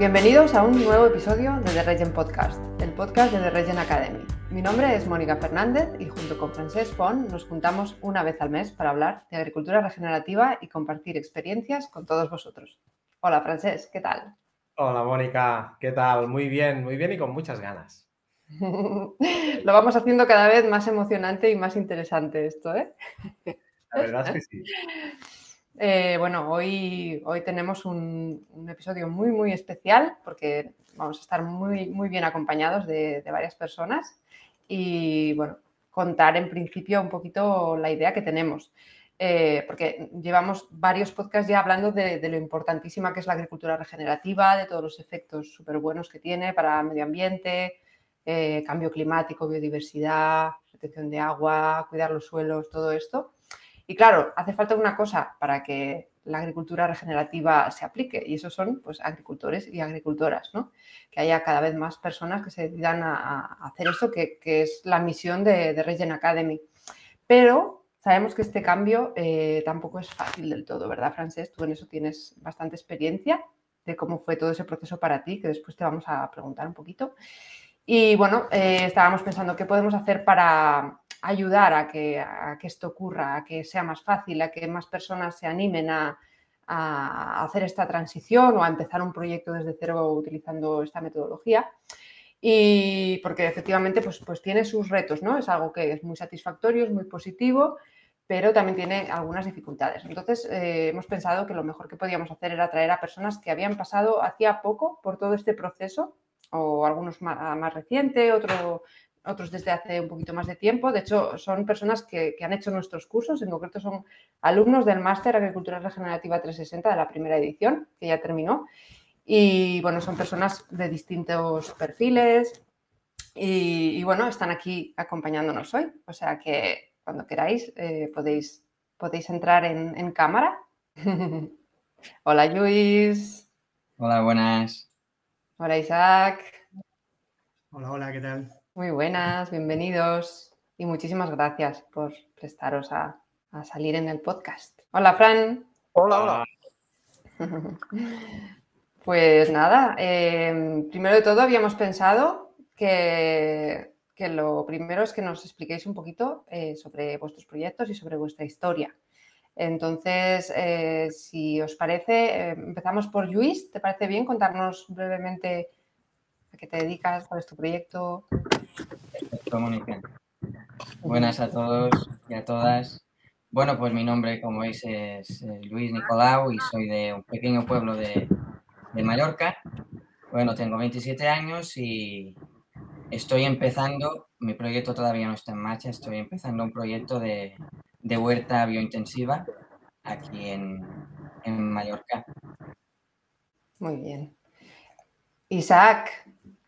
Bienvenidos a un nuevo episodio de The Regen Podcast, el podcast de The Regen Academy. Mi nombre es Mónica Fernández y junto con Francesc Font nos juntamos una vez al mes para hablar de agricultura regenerativa y compartir experiencias con todos vosotros. Hola Francesc, ¿qué tal? Hola Mónica, ¿qué tal? Muy bien, muy bien y con muchas ganas. Lo vamos haciendo cada vez más emocionante y más interesante esto, ¿eh? La verdad es que sí. Eh, bueno, hoy, hoy tenemos un, episodio muy, muy especial porque vamos a estar muy, muy bien acompañados de, varias personas y, bueno, contar en principio un poquito la idea que tenemos. Eh, porque llevamos varios podcasts ya hablando de, lo importantísima que es la agricultura regenerativa, de todos los efectos súper buenos que tiene para el medio ambiente, eh, cambio climático, biodiversidad, retención de agua, cuidar los suelos, todo esto. Y claro, hace falta una cosa para que la agricultura regenerativa se aplique y esos son pues, agricultores y agricultoras, ¿no? Que haya cada vez más personas que se decidan a, hacer esto, que, es la misión de, de Regen Academy. Pero sabemos que este cambio eh, tampoco es fácil del todo, ¿verdad, Francés? Tú en eso tienes bastante experiencia de cómo fue todo ese proceso para ti, que después te vamos a preguntar un poquito. Y bueno, eh, estábamos pensando qué podemos hacer para ayudar a que, esto ocurra, a que sea más fácil, a que más personas se animen a, hacer esta transición o a empezar un proyecto desde cero utilizando esta metodología. Y porque efectivamente pues, pues tiene sus retos, ¿no? Es algo que es muy satisfactorio, es muy positivo, pero también tiene algunas dificultades. Entonces, eh, hemos pensado que lo mejor que podíamos hacer era traer a personas que habían pasado hacía poco por todo este proceso, o algunos más, más reciente, otro otros desde hace un poquito más de tiempo. De hecho, son personas que, han hecho nuestros cursos, en concreto son alumnos del Máster Agricultura Regenerativa 360 de la primera edición, que ya terminó. Y bueno, son personas de distintos perfiles y, bueno, están aquí acompañándonos hoy. O sea que cuando queráis eh, podéis, podéis entrar en, en cámara. Hola Luis. Hola, buenas. Hola Isaac. Hola, hola, ¿qué tal? Muy buenas, bienvenidos y muchísimas gracias por prestaros a, salir en el podcast. Hola, Fran. Hola, hola. Pues nada, em, primero de todo habíamos pensado que, lo primero es que nos expliquéis un poquito eh, sobre vuestros proyectos y sobre vuestra historia. Entonces, eh, si os parece, em, empezamos por Luis. ¿Te parece bien contarnos brevemente qué te dedicas, cuál es tu proyecto? Buenas a todos y a todas. Bueno, pues mi nombre, como veis, es eh, Luis Nicolau y soy de un pequeño pueblo de, Mallorca. Bueno, tengo 27 años y estoy empezando, mi proyecto todavía no está en marcha, estoy empezando un proyecto de, huerta biointensiva aquí en, en Mallorca. Muy bien. Isaac,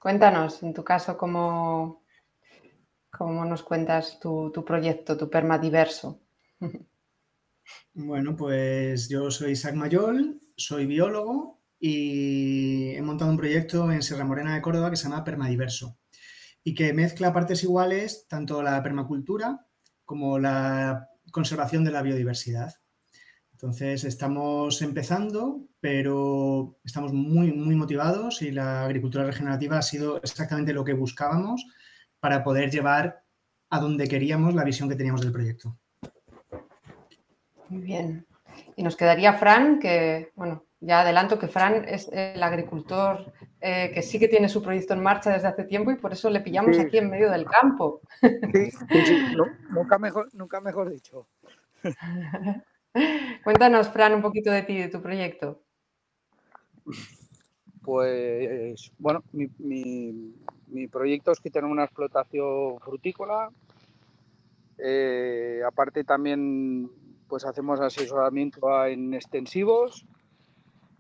cuéntanos, en tu caso, cómo, ¿Cómo nos cuentas tu, proyecto, tu permadiverso? Bueno, pues yo soy Isaac Mayol, soy biólogo y he montado un proyecto en Sierra Morena de Córdoba que se llama Permadiverso y que mezcla partes iguales tanto la permacultura como la conservación de la biodiversidad. Entonces estamos empezando, pero estamos muy, muy motivados y la agricultura regenerativa ha sido exactamente lo que buscábamos para poder llevar a donde queríamos la visión que teníamos del proyecto. Muy bien. Y nos quedaría Fran, que, bueno, ya adelanto que Fran es el agricultor eh, que sí que tiene su proyecto en marcha desde hace tiempo y por eso le pillamos aquí en medio del campo. Sí, sí, nunca, mejor, nunca mejor dicho. Cuéntanos, Fran, un poquito de ti, de tu proyecto. Pues, bueno, mi, mi proyecto es que tengo una explotación frutícola. Eh, aparte también pues hacemos asesoramiento en extensivos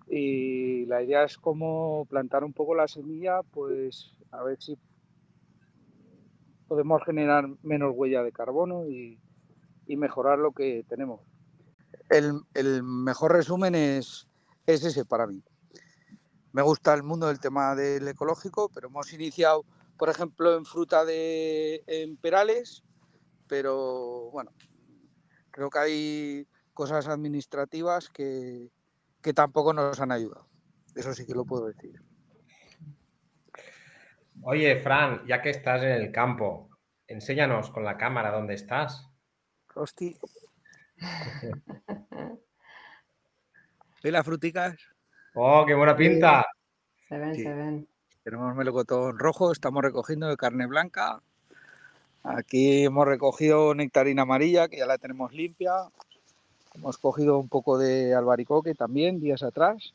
y la idea es como plantar un poco la semilla, pues a ver si podemos generar menos huella de carbono y, mejorar lo que tenemos. El, el mejor resumen es, es ese para mí me gusta el mundo del tema del ecológico, pero hemos iniciado, por ejemplo, en fruta de en perales, pero bueno, creo que hay cosas administrativas que, tampoco nos han ayudado. Eso sí que lo puedo decir. Oye, Fran, ya que estás en el campo, enséñanos con la cámara dónde estás. Hosti. ¿Y las fruticas? ¡Oh, qué buena pinta! Se ven, Sí. se ven. Tenemos melocotón rojo, estamos recogiendo de carne blanca. Aquí hemos recogido nectarina amarilla, que ya la tenemos limpia. Hemos cogido un poco de albaricoque también días atrás,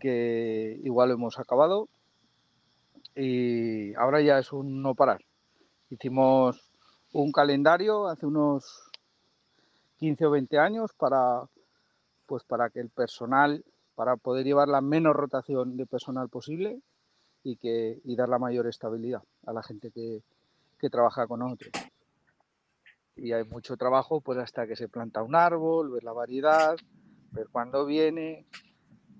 que igual lo hemos acabado. Y ahora ya es un no parar. Hicimos un calendario hace unos 15 o 20 años para, pues para que el personal, para poder llevar la menos rotación de personal posible y, que, y dar la mayor estabilidad a la gente que, que trabaja con nosotros. Y hay mucho trabajo pues hasta que se planta un árbol, ver la variedad, ver cuándo viene,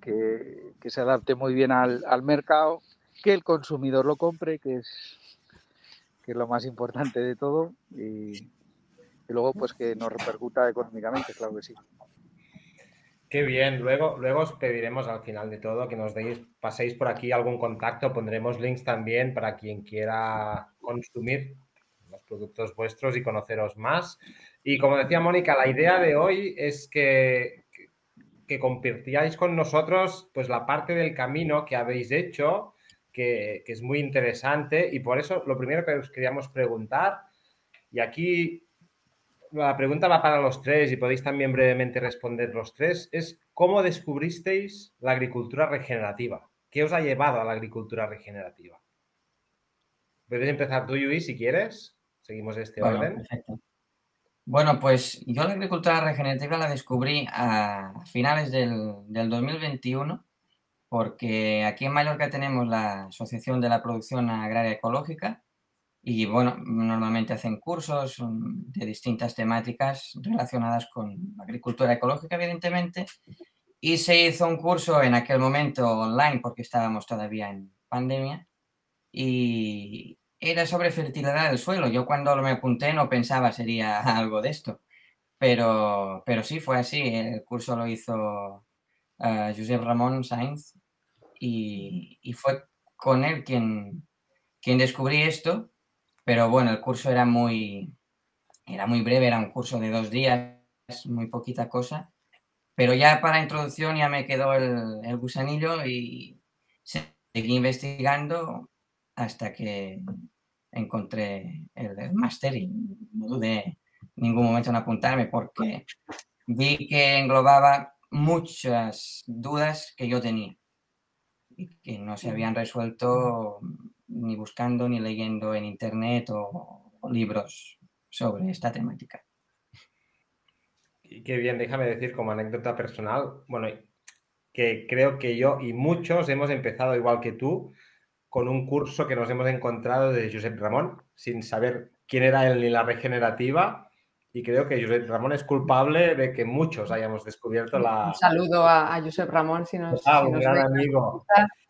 que, que se adapte muy bien al, al mercado, que el consumidor lo compre, que es, que es lo más importante de todo, y luego pues que nos repercuta económicamente, claro que sí. Qué bien. Luego, luego os pediremos al final de todo que nos deis, paséis por aquí algún contacto. Pondremos links también para quien quiera consumir los productos vuestros y conoceros más. Y como decía Mónica, la idea de hoy es que, que, que compartíais con nosotros pues la parte del camino que habéis hecho, que, que es muy interesante. Y por eso lo primero que os queríamos preguntar, y aquí la pregunta va para los tres y podéis también brevemente responder los tres, es ¿cómo descubristeis la agricultura regenerativa? ¿Qué os ha llevado a la agricultura regenerativa? Puedes empezar tú, Luis, si quieres. Seguimos este Bueno, orden. perfecto. Bueno, pues yo la agricultura regenerativa la descubrí a finales del, del 2021 porque aquí en Mallorca tenemos la Asociación de la Producción Agraria Ecológica y bueno, normalmente hacen cursos mm, de distintas temáticas relacionadas con agricultura ecológica, evidentemente, y se hizo un curso en aquel momento online porque estábamos todavía en pandemia y era sobre fertilidad del suelo. Yo cuando me apunté no pensaba sería algo de esto, pero, pero sí fue así. El curso lo hizo uh, Josep Ramón Sainz y, y, fue con él quien, quien descubrí esto pero bueno, el curso era muy, era muy breve, era un curso de dos días, muy poquita cosa. Pero ya para introducción ya me quedó el, el gusanillo y seguí investigando hasta que encontré el, el máster y no dudé ningún momento en apuntarme porque vi que englobaba muchas dudas que yo tenía y que no se habían resuelto ni buscando ni leyendo en internet o, o libros sobre esta temática. Y qué bien, déjame decir como anécdota personal, bueno, que creo que yo y muchos hemos empezado igual que tú con un curso que nos hemos encontrado de Josep Ramón, sin saber quién era él ni la regenerativa, y creo que Josep Ramón es culpable de que muchos hayamos descubierto la... Un saludo a, a Josep Ramón si nos... Ah, si un nos gran ve. amigo.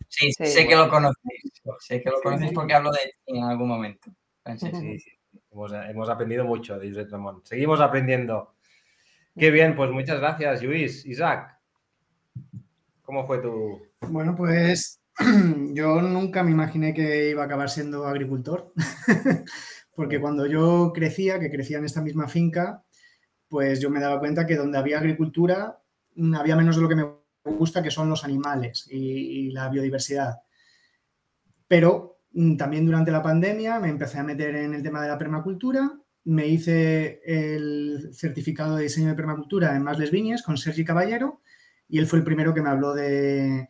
Sí, Sí, sé que lo conocéis, sé que lo conocéis porque hablo de ti en algún momento. Sí, sí, sí. Hemos, hemos aprendido mucho de Josep Ramón. Seguimos aprendiendo. Qué bien, pues muchas gracias, Luis. Isaac, ¿cómo fue tu...? Bueno, pues yo nunca me imaginé que iba a acabar siendo agricultor, porque cuando yo crecía, que crecía en esta misma finca, pues yo me daba cuenta que donde había agricultura mm, había menos de lo que me gusta, que son los animales y, la biodiversidad. Pero mm, también durante la pandemia me empecé a meter en el tema de la permacultura, me hice el certificado de diseño de permacultura en Más Les Viñes con Sergi Caballero y él fue el primero que me habló de,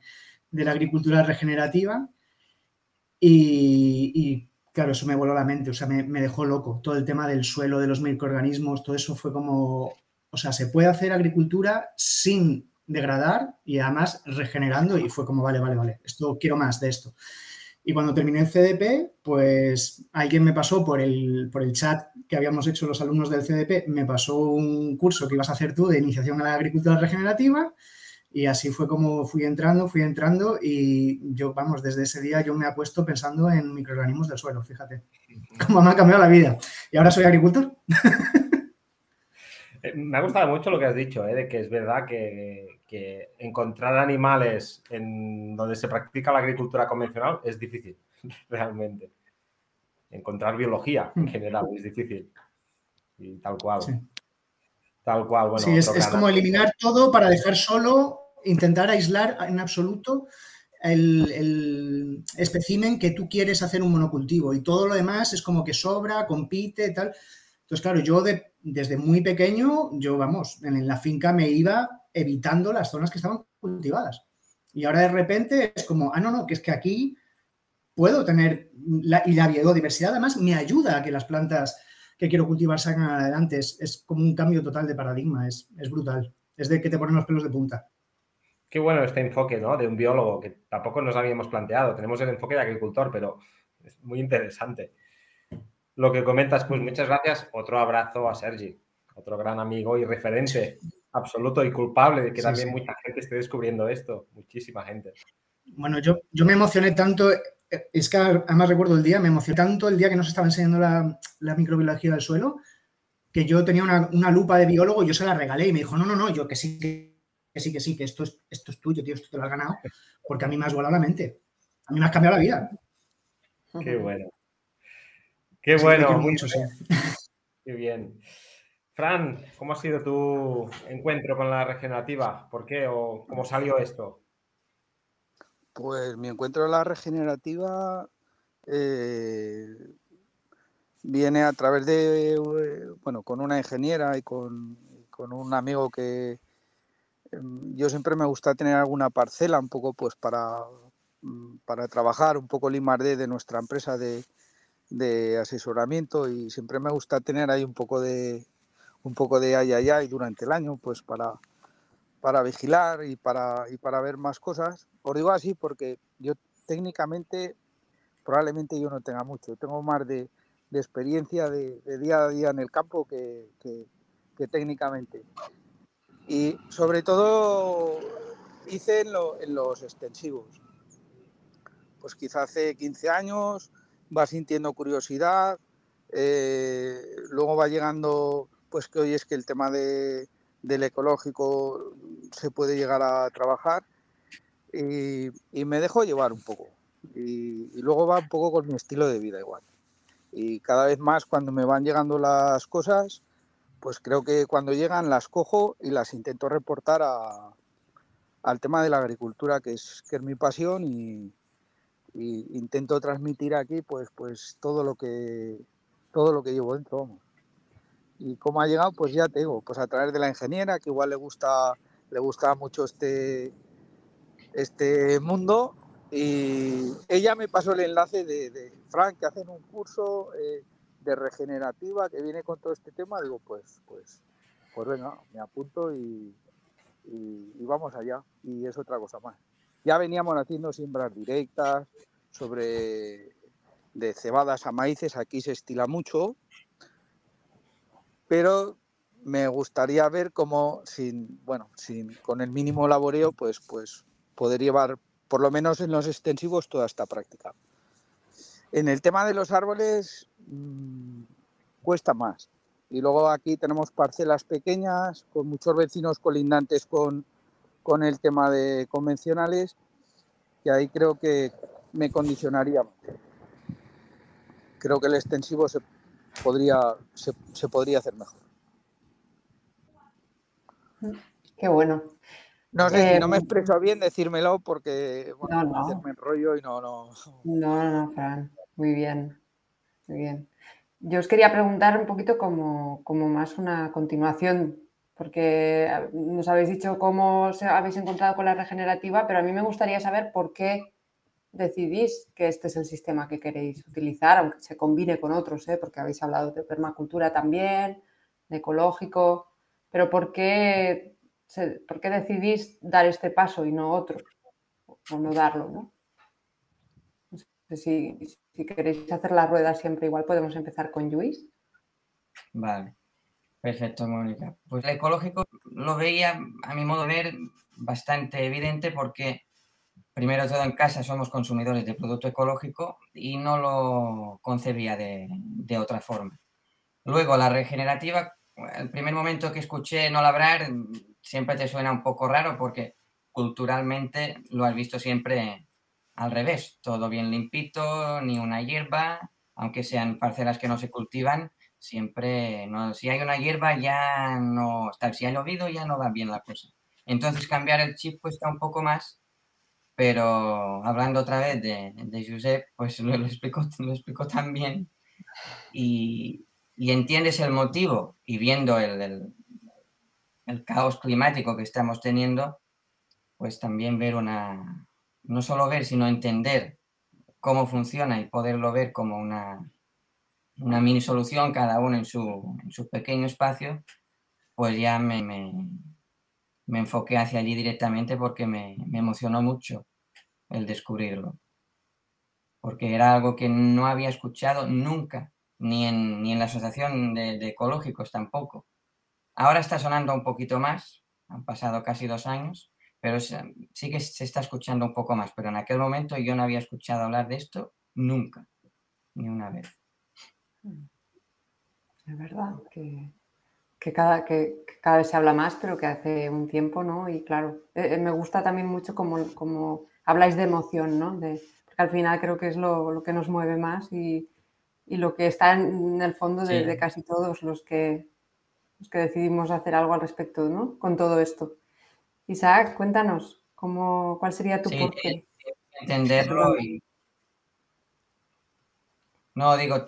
la agricultura regenerativa y, y, claro, eso me voló la mente, o sea, me, me, dejó loco. Todo el tema del suelo, de los microorganismos, todo eso fue como, o sea, se puede hacer agricultura sin degradar y además regenerando y fue como, vale, vale, vale, esto quiero más de esto. Y cuando terminé el CDP, pues alguien me pasó por el, por el chat que habíamos hecho los alumnos del CDP, me pasó un curso que ibas a hacer tú de iniciación a la agricultura regenerativa y así fue como fui entrando, fui entrando y yo, vamos, desde ese día yo me apuesto pensando en microorganismos del suelo, fíjate, cómo me ha cambiado la vida. Y ahora soy agricultor. Me ha gustado mucho lo que has dicho, ¿eh? de que es verdad que, que encontrar animales en donde se practica la agricultura convencional es difícil, realmente. Encontrar biología en mm. general es difícil. Y tal cual. Tal cual. Bueno, sí, es, como eliminar todo para dejar solo, intentar aislar en absoluto el, el especimen que tú quieres hacer un monocultivo y todo lo demás es como que sobra, compite, tal. Entonces, claro, yo desde muy pequeño, yo, vamos, en la finca me iba evitando las zonas que estaban cultivadas. Y ahora de repente es como, ah, no, no, que es que aquí puedo tener, y la biodiversidad además me ayuda a que las plantas que quiero cultivar salgan adelante. Es, como un cambio total de paradigma, es, es brutal. Es de que te ponen los pelos de punta. Qué bueno este enfoque, ¿no? De un biólogo que tampoco nos habíamos planteado. Tenemos el enfoque de agricultor, pero es muy interesante. Lo que comentas, pues muchas gracias. Otro abrazo a Sergi, otro gran amigo y referente absoluto y culpable de que también mucha gente esté descubriendo esto, muchísima gente. Bueno, yo, yo me emocioné tanto, eh, es que además recuerdo el día, me emocioné tanto el día que nos estaba enseñando la, la microbiología del suelo, que yo tenía una, una, lupa de biólogo yo se la regalé y me dijo, no, no, no, yo que sí, que sí, que sí, que esto es, esto es tuyo, tío, esto te lo has ganado, porque a mí me has volado la mente, a mí me has cambiado la vida. Qué bueno. Qué bueno. Mucho, sí. Qué bien. Fran, ¿cómo ha sido tu encuentro con la regenerativa? ¿Por qué o cómo salió esto? Pues mi encuentro con la regenerativa eh, viene a través de, eh, bueno, con una ingeniera y con, un amigo que em, yo siempre me gusta tener alguna parcela un poco pues para, mm, para trabajar un poco el I+D de nuestra empresa de, de asesoramiento y siempre me gusta tener ahí un poco de, un poco de ay, ay, ay durante el año, pues para, para vigilar y para, y para ver más cosas. Os digo así porque yo técnicamente probablemente yo no tenga mucho, tengo más de, de experiencia de, día a día en el campo que, que, técnicamente. Y sobre todo hice en, en, los extensivos. Pues quizá hace 15 años va sintiendo curiosidad, eh, luego va llegando pues que hoy es que el tema de, del ecológico se puede llegar a trabajar y, me dejo llevar un poco. Y, luego va un poco con mi estilo de vida igual. Y cada vez más cuando me van llegando las cosas, pues creo que cuando llegan las cojo y las intento reportar a, al tema de la agricultura, que es, que es mi pasión y, intento transmitir aquí pues, pues todo lo que todo lo que llevo dentro. ¿Y cómo ha llegado? Pues ya te digo, pues a través de la ingeniera, que igual le gusta, le gusta mucho este, este mundo. Y ella me pasó el enlace de, de Frank, que hacen un curso eh, de regenerativa que viene con todo este tema. Digo, pues, pues, pues venga, me apunto y, y, vamos allá. Y es otra cosa más. Ya veníamos haciendo siembras directas sobre de cebadas a maíces, aquí se estila mucho, pero me gustaría ver cómo sin, bueno, sin, con el mínimo laboreo, pues, pues poder llevar, por lo menos en los extensivos, toda esta práctica. En el tema de los árboles mm, cuesta más. Y luego aquí tenemos parcelas pequeñas, con muchos vecinos colindantes con, con el tema de convencionales, que ahí creo que me condicionaría. Creo que el extensivo se podría, se, podría hacer mejor. Qué bueno. No sé, si no me eh, expreso bien, decírmelo porque bueno, no, no. me enrollo y no, no. No, no, Fran. Muy bien. Muy bien. Yo os quería preguntar un poquito como, como más una continuación, porque nos habéis dicho cómo habéis encontrado con la regenerativa, pero a mí me gustaría saber por qué decidís que este es el sistema que queréis utilizar, aunque se combine con otros, ¿eh? porque habéis hablado de permacultura también, de ecológico, pero ¿por qué, ¿por qué decidís dar este paso y no otro? O no darlo, ¿no? si, si, queréis hacer la rueda siempre igual, podemos empezar con Luis. Vale, perfecto, Mónica. Pues el ecológico lo veía, a mi modo de ver, bastante evidente porque primero todo en casa somos consumidores de producto ecológico y no lo concebía de, otra forma. Luego la regenerativa, el primer momento que escuché no labrar, siempre te suena un poco raro porque culturalmente lo has visto siempre al revés, todo bien limpito, ni una hierba, aunque sean parcelas que no se cultivan, siempre, no, si hay una hierba ya no, está, si ha llovido ya no va bien la cosa. Entonces cambiar el chip cuesta un poco más, pero hablando otra vez de, de Josep, pues lo, lo, explicó, lo explicó tan bien y, y, entiendes el motivo y viendo el, el caos climático que estamos teniendo, pues también ver una, no solo ver, sino entender cómo funciona y poderlo ver como una, una mini solución, cada uno en su, en su pequeño espacio, pues ya me, me, me, enfoqué hacia allí directamente porque me, me emocionó mucho el descubrirlo. Porque era algo que no había escuchado nunca, ni en, ni en la Asociación de, de Ecológicos tampoco. Ahora está sonando un poquito más, han pasado casi dos años, pero sí que se está escuchando un poco más, pero en aquel momento yo no había escuchado hablar de esto nunca, ni una vez. Es verdad que, que, cada, que, que, cada, vez se habla más, pero que hace un tiempo, ¿no? Y claro, eh, me gusta también mucho como, como habláis de emoción, ¿no? De, porque al final creo que es lo, lo que nos mueve más y, y, lo que está en el fondo de, sí. de casi todos los que, los que decidimos hacer algo al respecto, ¿no? Con todo esto. Isaac, cuéntanos, ¿cómo, ¿cuál sería tu sí, porqué? Entenderlo y... No, digo,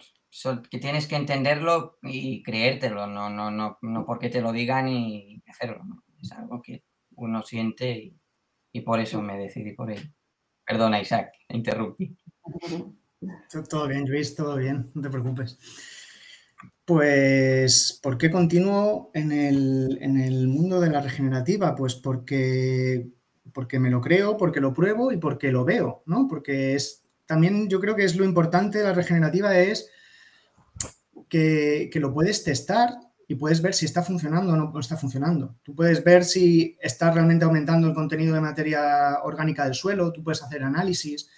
que tienes que entenderlo y creértelo, no, no, no, no porque te lo digan y hacerlo. Es algo que uno siente y, por eso me decidí por ello. Perdona, Isaac, interrumpí. Todo bien, Luis, todo bien, no te preocupes. Pues, ¿por qué continúo en el, en el, mundo de la regenerativa? Pues porque, porque me lo creo, porque lo pruebo y porque lo veo, ¿no? Porque es, también yo creo que es lo importante de la regenerativa es que, lo puedes testar y puedes ver si está funcionando o no está funcionando. Tú puedes ver si está realmente aumentando el contenido de materia orgánica del suelo, tú puedes hacer análisis,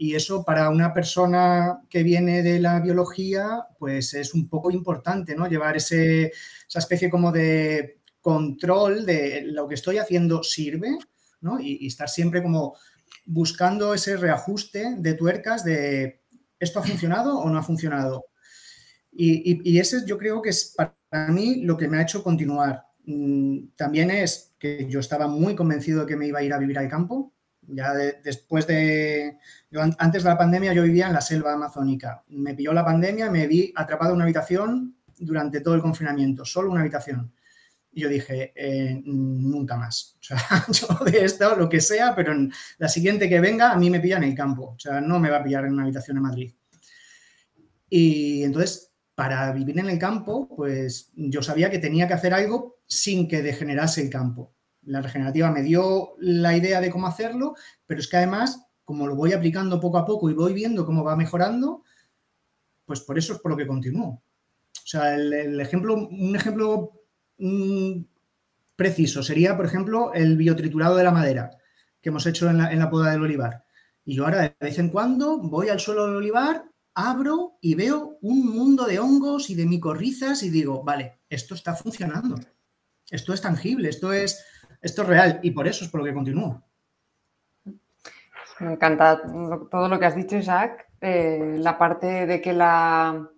y eso para una persona que viene de la biología, pues es un poco importante, ¿no? Llevar esa especie como de control de lo que estoy haciendo sirve, ¿no? Y, y, estar siempre como buscando ese reajuste de tuercas de esto ha funcionado o no ha funcionado. Y, y, y yo creo que es para mí lo que me ha hecho continuar. Mm, también es que yo estaba muy convencido de que me iba a ir a vivir al campo, ya de, después de, antes de la pandemia yo vivía en la selva amazónica. Me pilló la pandemia, me vi atrapado en una habitación durante todo el confinamiento, solo una habitación. Yo dije, eh, nunca más. O sea, yo de esto, lo que sea, pero la siguiente que venga, a mí me pilla en el campo. O sea, no me va a pillar en una habitación en Madrid. Y entonces, para vivir en el campo, pues yo sabía que tenía que hacer algo sin que degenerase el campo. La regenerativa me dio la idea de cómo hacerlo, pero es que además, como lo voy aplicando poco a poco y voy viendo cómo va mejorando, pues por eso es por lo que continúo. O sea, el ejemplo, un ejemplo mmm, preciso sería, por ejemplo, el biotriturado de la madera que hemos hecho en la, en la poda del olivar. Y yo ahora de vez en cuando voy al suelo del olivar, abro y veo un mundo de hongos y de micorrizas y digo, vale, esto está funcionando. Esto es tangible, esto es esto es real y por eso es por lo que continúo. Me encanta todo lo que has dicho, Isaac. Eh, la parte de que la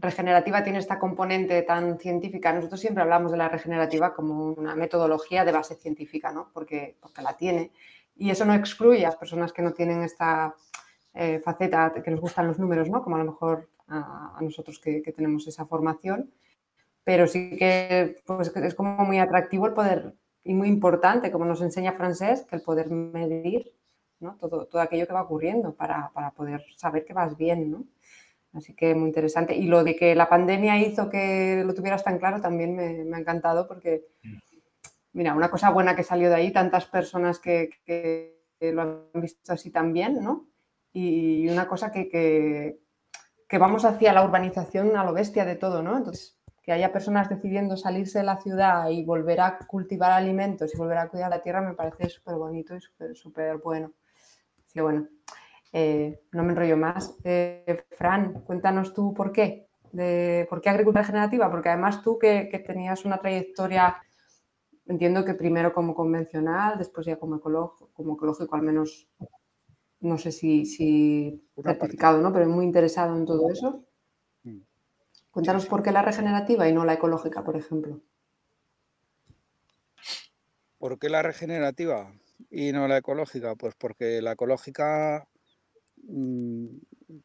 regenerativa tiene esta componente tan científica. Nosotros siempre hablamos de la regenerativa como una metodología de base científica, ¿no? Porque, porque la tiene. Y eso no excluye a las personas que no tienen esta eh, faceta, que nos gustan los números, ¿no? Como a lo mejor a, nosotros que, que, tenemos esa formación. Pero sí que pues, es como muy atractivo el poder y muy importante, como nos enseña Francés, que el poder medir ¿no? todo, todo aquello que va ocurriendo para, para, poder saber que vas bien. ¿no? Así que muy interesante. Y lo de que la pandemia hizo que lo tuvieras tan claro también me, me ha encantado porque, mira, una cosa buena que salió de ahí, tantas personas que, que, que lo han visto así también, ¿no? Y una cosa que, que, vamos hacia la urbanización a lo bestia de todo, ¿no? Entonces, que haya personas decidiendo salirse de la ciudad y volver a cultivar alimentos y volver a cuidar la tierra me parece súper bonito y súper súper bueno. Así que bueno, eh, no me enrollo más. Eh, Fran, cuéntanos tú por qué. De, ¿Por qué agricultura regenerativa? Porque además tú que, que tenías una trayectoria entiendo que primero como convencional, después ya como ecológico, como ecológico al menos, no sé si, si certificado, ¿no? Pero muy interesado en todo eso. Mm. Cuéntanos por qué la regenerativa y no la ecológica, por ejemplo. ¿Por qué la regenerativa y no la ecológica? Pues porque la ecológica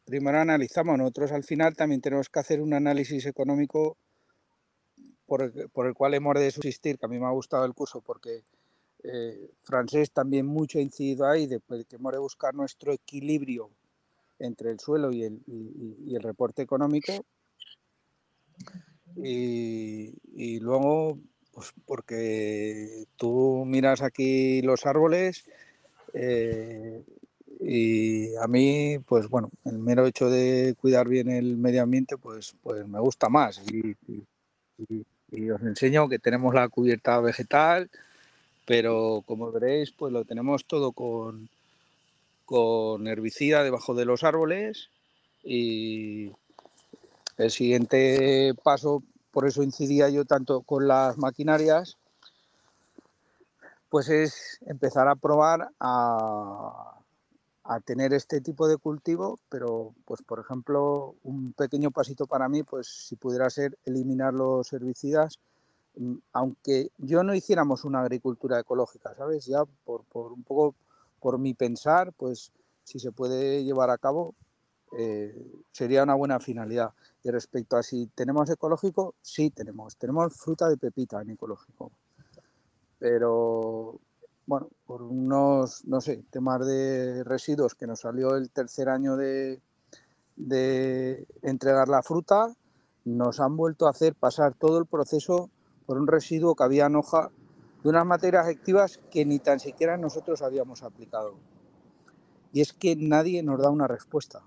primero analizamos, nosotros al final también tenemos que hacer un análisis económico por el, cual hemos de subsistir, que a mí me ha gustado el curso porque eh, francés también mucho ha incidido ahí, de, que hemos de buscar nuestro equilibrio entre el suelo y el, reporte económico. Y, luego, pues porque tú miras aquí los árboles eh, y a mí, pues bueno, el mero hecho de cuidar bien el medio ambiente, pues, pues me gusta más. y, os enseño que tenemos la cubierta vegetal, pero como veréis, pues lo tenemos todo con, con herbicida debajo de los árboles y el siguiente paso, por eso incidía yo tanto con las maquinarias, pues es empezar a probar a, a tener este tipo de cultivo, pero pues por ejemplo, un pequeño pasito para mí, pues si pudiera ser eliminar los herbicidas, mm, aunque yo no hiciéramos una agricultura ecológica, ¿sabes? Ya por, un poco por mi pensar, pues si se puede llevar a cabo, eh, sería una buena finalidad. Y respecto a si tenemos ecológico, sí tenemos. Tenemos fruta de pepita en ecológico. Pero bueno, por unos, no sé, temas de residuos que nos salió el tercer año de, de entregar la fruta, nos han vuelto a hacer pasar todo el proceso por un residuo que había en hoja de unas materias activas que ni tan siquiera nosotros habíamos aplicado. Y es que nadie nos da una respuesta.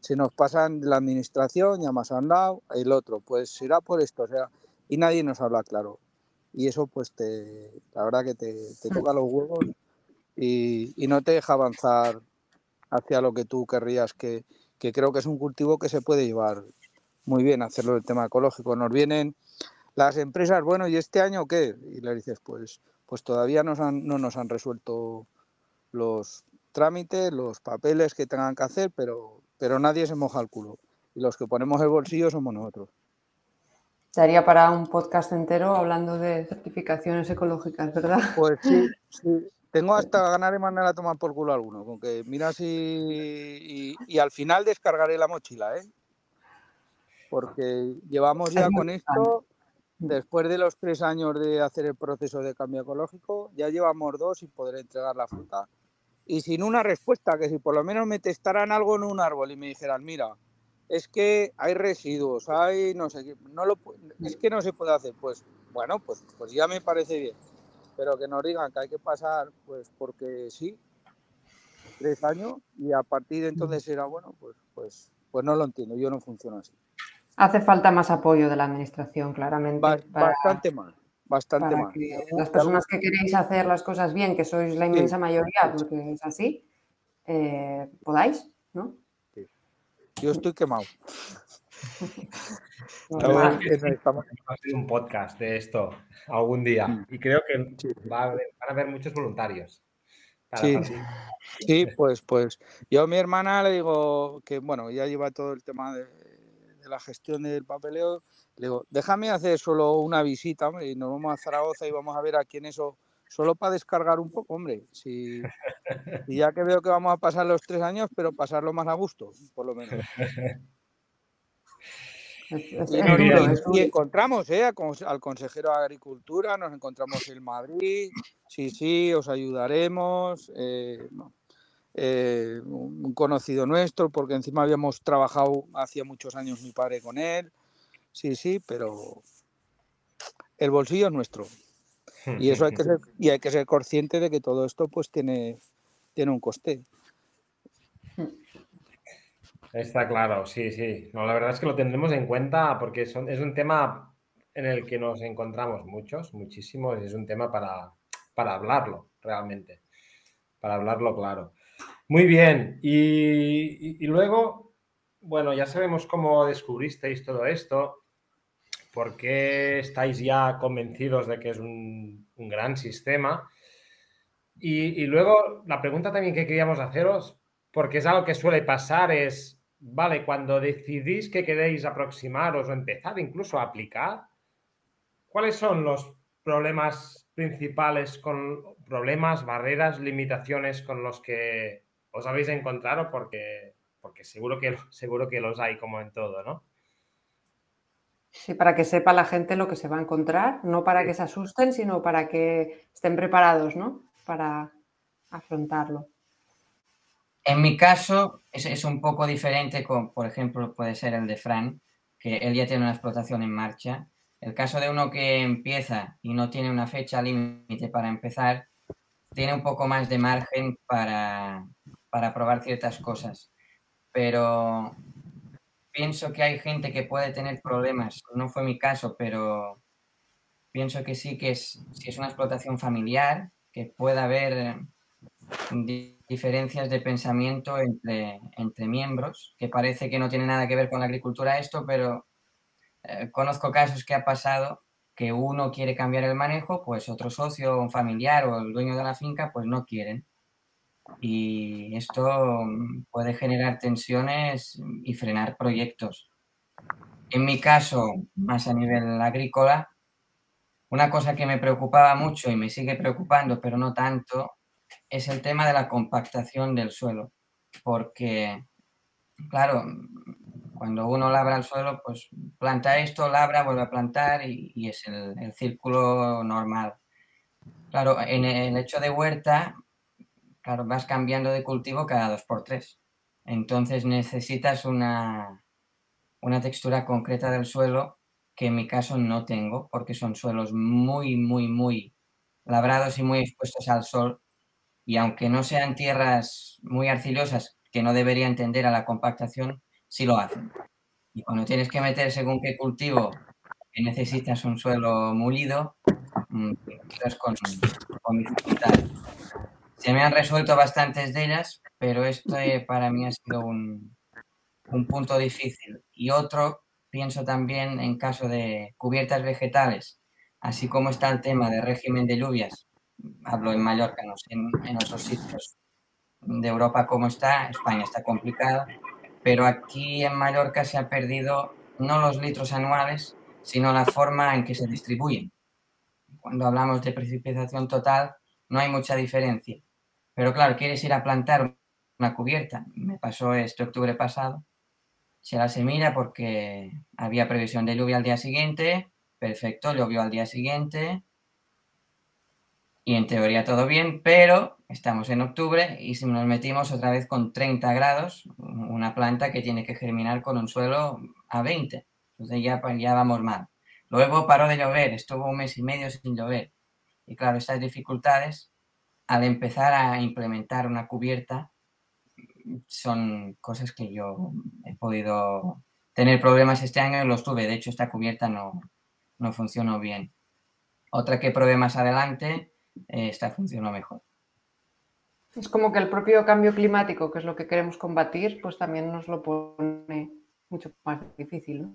Se nos pasan la administración, llamas a un lado, el otro, pues será por esto, o sea, y nadie nos habla claro y eso pues te, la verdad que te, toca los huevos y, no te deja avanzar hacia lo que tú querrías, que, creo que es un cultivo que se puede llevar muy bien, hacerlo el tema ecológico. Nos vienen las empresas, bueno, ¿y este año qué? Y le dices, pues, pues todavía no nos han resuelto los trámites, los papeles que tengan que hacer, pero, pero nadie se moja el culo. Y los que ponemos el bolsillo somos nosotros. Daría para un podcast entero hablando de certificaciones ecológicas, ¿verdad? Pues sí, sí. Tengo hasta ganar de mandar a tomar por culo alguno, con que mira si... Y, al final descargaré la mochila, ¿eh? Porque llevamos ya con esto, después de los tres años de hacer el proceso de cambio ecológico, ya llevamos dos sin poder entregar la fruta. Y sin una respuesta, que si por lo menos me testaran algo en un árbol y me dijeran, mira, es que hay residuos, hay no sé no lo, es que no se puede hacer. Pues bueno, pues, pues ya me parece bien. Pero que nos digan que hay que pasar, pues porque sí, tres años y a partir de entonces era bueno, pues, pues, pues no lo entiendo, yo no funciono así. Hace falta más apoyo de la administración, claramente. bastante más, bastante más. las personas que queréis hacer las cosas bien, que sois la inmensa mayoría, porque es así, eh, podáis, ¿no? Yo estoy quemado. Estamos, estamos hacer un podcast de esto algún día y creo que va van a haber muchos voluntarios. Sí. sí, pues, pues yo a mi hermana le digo que, bueno, ya lleva todo el tema de, la gestión del papeleo. Le digo, déjame hacer solo una visita y nos vamos a Zaragoza y vamos a ver a quién eso solo para descargar un poco, hombre. Si, y ya que veo que vamos a pasar los tres años, pero pasarlo más a gusto, por lo menos. y, encontramos ¿eh? al consejero de Agricultura, nos encontramos en Madrid, sí, sí, os ayudaremos. Eh, eh, un conocido nuestro, porque encima habíamos trabajado hacía muchos años mi padre con él. Sí, sí, pero el bolsillo es nuestro. Y eso hay que ser, y hay que ser consciente de que todo esto pues tiene, tiene un coste. Está claro, sí, sí. No, la verdad es que lo tendremos en cuenta porque es un tema en el que nos encontramos muchos, muchísimos, y es un tema para, para hablarlo realmente, para hablarlo claro. Muy bien, y, y luego, bueno, ya sabemos cómo descubristeis todo esto, por qué estáis ya convencidos de que es un, gran sistema. Y, luego la pregunta también que queríamos haceros, porque es algo que suele pasar, es, vale, cuando decidís que queréis aproximaros o empezar incluso a aplicar, ¿cuáles son los problemas principales, con problemas, barreras, limitaciones con los que os habéis encontrado? Porque, porque seguro, que, seguro que los hay como en todo, ¿no? Sí, para que sepa la gente lo que se va a encontrar, no para que se asusten, sino para que estén preparados, ¿no? Para afrontarlo. En mi caso es, un poco diferente, con, por ejemplo, puede ser el de Fran, que él ya tiene una explotación en marcha. El caso de uno que empieza y no tiene una fecha límite para empezar, tiene un poco más de margen para, para probar ciertas cosas. Pero pienso que hay gente que puede tener problemas. No fue mi caso, pero pienso que sí que es, si es una explotación familiar, que puede haber diferencias de pensamiento entre, entre miembros, que parece que no tiene nada que ver con la agricultura esto, pero eh, conozco casos que ha pasado que uno quiere cambiar el manejo, pues otro socio, un familiar o el dueño de la finca, pues no quieren y esto mm, puede generar tensiones y frenar proyectos. En mi caso, más a nivel agrícola, una cosa que me preocupaba mucho y me sigue preocupando, pero no tanto, es el tema de la compactación del suelo. Porque, claro, cuando uno labra el suelo, pues planta esto, labra, vuelve a plantar y, es el, el, círculo normal. Claro, en el hecho de huerta Claro, vas cambiando de cultivo cada dos por tres. Entonces necesitas una, una textura concreta del suelo que en mi caso no tengo porque son suelos muy, muy, muy labrados y muy expuestos al sol. Y aunque no sean tierras muy arcillosas que no deberían tender a la compactación, sí lo hacen. Y cuando tienes que meter según qué cultivo necesitas un suelo mulido, mm, con, con dificultad. Se me han resuelto bastantes de ellas, pero esto para mí ha sido un, punto difícil. Y otro, pienso también en caso de cubiertas vegetales, así como está el tema de régimen de lluvias, hablo en Mallorca, no sé en, otros sitios de Europa cómo está, España está complicada, pero aquí en Mallorca se ha perdido no los litros anuales, sino la forma en que se distribuyen. Cuando hablamos de precipitación total, no hay mucha diferencia. Pero claro, quieres ir a plantar una cubierta. Me pasó este octubre pasado. Se la se mira porque había previsión de lluvia al día siguiente. Perfecto, llovió al día siguiente. Y en teoría todo bien, pero estamos en octubre y si nos metimos otra vez con 30 grados, una planta que tiene que germinar con un suelo a 20. Entonces ya, ya vamos mal. Luego paró de llover, estuvo un mes y medio sin llover. Y claro, estas dificultades al empezar a implementar una cubierta, son cosas que yo he podido tener problemas este año y los tuve. De hecho, esta cubierta no, no funcionó bien. Otra que probé más adelante, eh, esta funcionó mejor. Es como que el propio cambio climático, que es lo que queremos combatir, pues también nos lo pone mucho más difícil.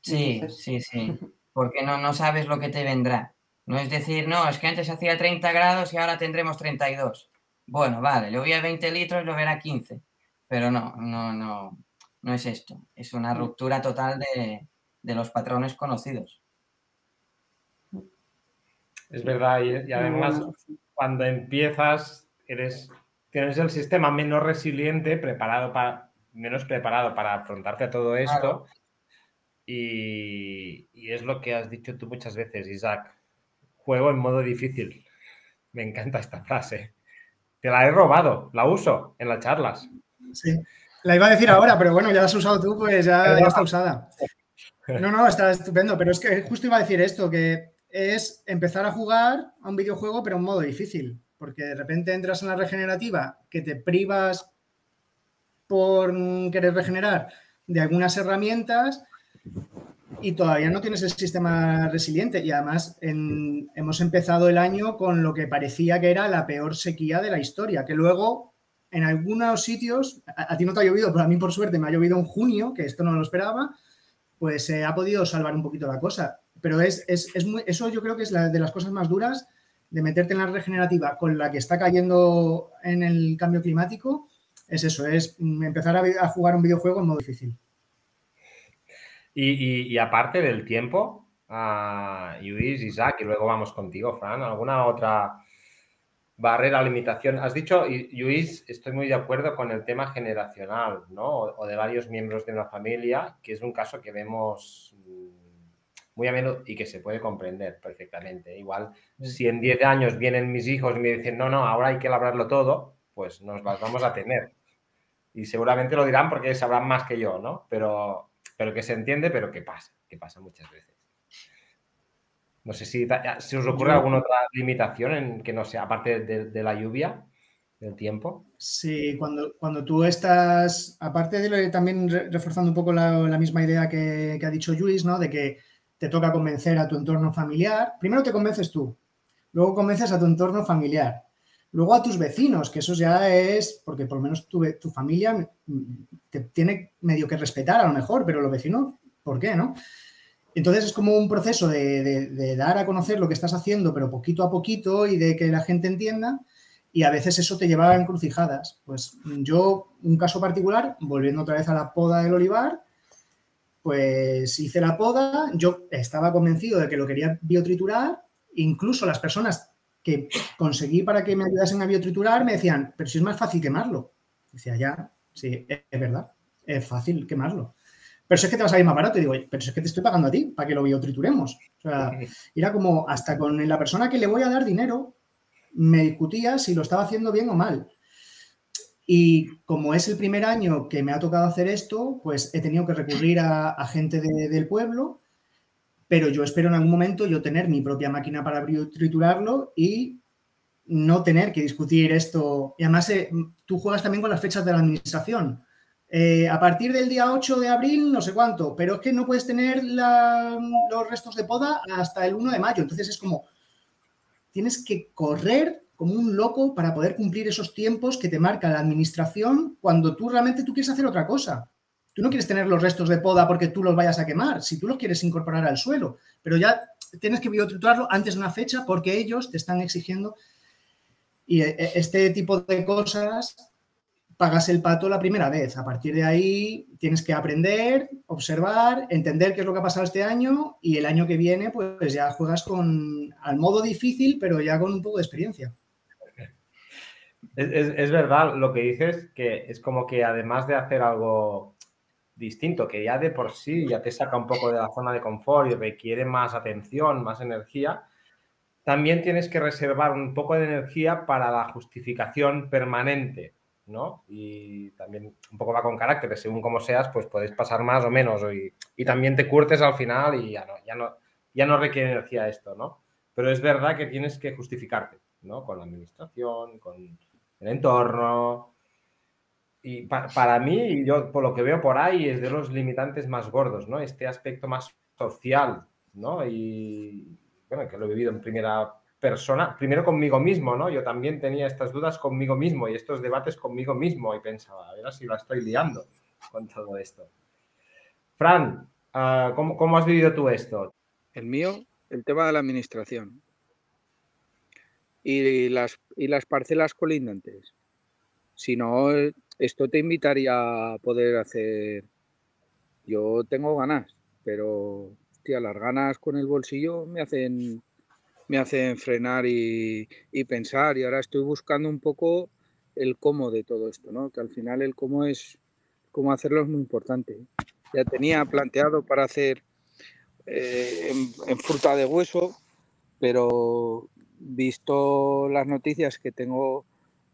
Sí, sí, sí. Porque no, no sabes lo que te vendrá. No es decir, no, es que antes hacía 30 grados y ahora tendremos 32. Bueno, vale, llovía 20 litros, lloverá 15. Pero no, no, no, no es esto. Es una ruptura total de, los patrones conocidos. Es verdad, y, además cuando empiezas, eres, tienes el sistema menos resiliente, preparado para, menos preparado para afrontarte a todo esto. Y, y, es lo que has dicho tú muchas veces, Isaac juego en modo difícil. Me encanta esta frase. Te la he robado, la uso en las charlas. Sí, la iba a decir ahora, pero bueno, ya la has usado tú, pues ya, está usada. No, no, está estupendo, pero es que justo iba a decir esto, que es empezar a jugar a un videojuego, pero en modo difícil, porque de repente entras en la regenerativa, que te privas por querer regenerar de algunas herramientas y todavía no tienes el sistema resiliente. Y además hemos empezado el año con lo que parecía que era la peor sequía de la historia, que luego en algunos sitios, a, ti no te ha llovido, pero a mí por suerte me ha llovido en junio, que esto no lo esperaba, pues se ha podido salvar un poquito la cosa. Pero es, eso yo creo que es la, de las cosas más duras de meterte en la regenerativa con la que está cayendo en el cambio climático. Es eso, es empezar a, jugar un videojuego en modo difícil. Y, aparte del tiempo, uh, Luis, Isaac, y luego vamos contigo, Fran, ¿alguna otra barrera, limitación. Has dicho, Luis, estoy muy de acuerdo con el tema generacional, ¿no? O, de varios miembros de una familia, que es un caso que vemos mm, muy a menudo y que se puede comprender perfectamente. Igual, si en 10 años vienen mis hijos y me dicen, no, no, ahora hay que labrarlo todo, pues nos las vamos a tener. Y seguramente lo dirán porque sabrán más que yo, ¿no? Pero, pero que se entiende, pero que pasa, que pasa muchas veces. No sé si, si os ocurre alguna otra limitación en que no sea, aparte de, la lluvia, del tiempo. Sí, cuando, cuando tú estás, aparte de también reforzando un poco la, misma idea que, ha dicho Luis, ¿no? De que te toca convencer a tu entorno familiar. Primero te convences tú, luego convences a tu entorno familiar, luego a tus vecinos, que eso ya es, porque por lo menos tu, tu familia te tiene medio que respetar a lo mejor, pero los vecinos, ¿por qué, no? Entonces es como un proceso de, dar a conocer lo que estás haciendo, pero poquito a poquito y de que la gente entienda. Y a veces eso te lleva a encrucijadas. Pues yo, un caso particular, volviendo otra vez a la poda del olivar, pues hice la poda, yo estaba convencido de que lo quería biotriturar, incluso las personas que conseguí para que me ayudasen a biotriturar me decían, pero si es más fácil quemarlo. Decía, ya, sí, es verdad, es fácil quemarlo pero si es que te vas a ir más barato. Y digo, pero si es que te estoy pagando a ti para que lo biotrituremos. O sea, era como hasta con la persona que le voy a dar dinero, me discutía si lo estaba haciendo bien o mal. Y como es el primer año que me ha tocado hacer esto, pues he tenido que recurrir a, gente del pueblo, pero yo espero en algún momento yo tener mi propia máquina para biotriturarlo y no tener que discutir esto. Y además, eh, tú juegas también con las fechas de la administración. Eh, a partir del día 8 de abril, no sé cuánto, pero es que no puedes tener los restos de poda hasta el 1 de mayo. Entonces es como, tienes que correr como un loco para poder cumplir esos tiempos que te marca la administración cuando tú realmente tú quieres hacer otra cosa. Tú no quieres tener los restos de poda porque tú los vayas a quemar, si tú los quieres incorporar al suelo, pero ya tienes que biotriturarlo antes de una fecha porque ellos te están exigiendo. Y eh, este tipo de cosas pagas el pato la primera vez. A partir de ahí tienes que aprender, observar, entender qué es lo que ha pasado este año y el año que viene pues ya juegas con al modo difícil, pero ya con un poco de experiencia. Es, verdad lo que dices, que es como que además de hacer algo distinto, que ya de por sí ya te saca un poco de la zona de confort y requiere más atención, más energía, también tienes que reservar un poco de energía para la justificación permanente ¿no? Y también un poco va con carácter, según como seas, pues puedes pasar más o menos y, también te curtes al final y ya no, ya no, ya no requiere energía esto, ¿no? Pero es verdad que tienes que justificarte, ¿no? Con la administración, con el entorno. Y para mí, yo por lo que veo por ahí, es de los limitantes más gordos, ¿no? Este aspecto más social, ¿no? Y bueno, que lo he vivido en primera persona, primero conmigo mismo, ¿no? Yo también tenía estas dudas conmigo mismo y estos debates conmigo mismo y pensaba, a ver si la estoy liando con todo esto. Fran, ah, ¿cómo, has vivido tú esto? El mío, el tema de la administración y las, y las parcelas colindantes. Si no, esto te invitaría a poder hacer... Yo tengo ganas, pero hostia, las ganas con el bolsillo me hacen me hacen frenar y, pensar. Y ahora estoy buscando un poco el cómo de todo esto, ¿no? Que al final el cómo es, cómo hacerlo es muy importante. Ya tenía planteado para hacer eh, en, fruta de hueso, pero visto las noticias que tengo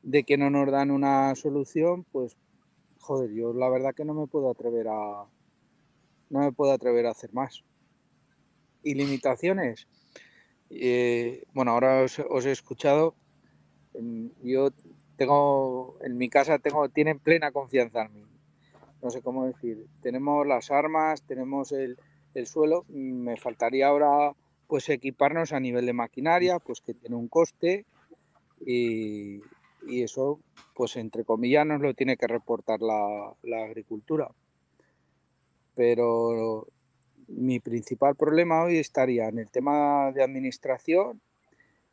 de que no nos dan una solución, pues joder, yo la verdad que no me puedo atrever a no me puedo atrever a hacer más. Y limitaciones, eh, bueno, ahora os, he escuchado. Yo tengo, en mi casa tengo, tienen plena confianza en mí. No sé cómo decir. Tenemos las armas, tenemos el, suelo. Me faltaría ahora pues equiparnos a nivel de maquinaria, pues que tiene un coste y, eso, pues entre comillas, nos lo tiene que reportar la, la agricultura. Pero mi principal problema hoy estaría en el tema de administración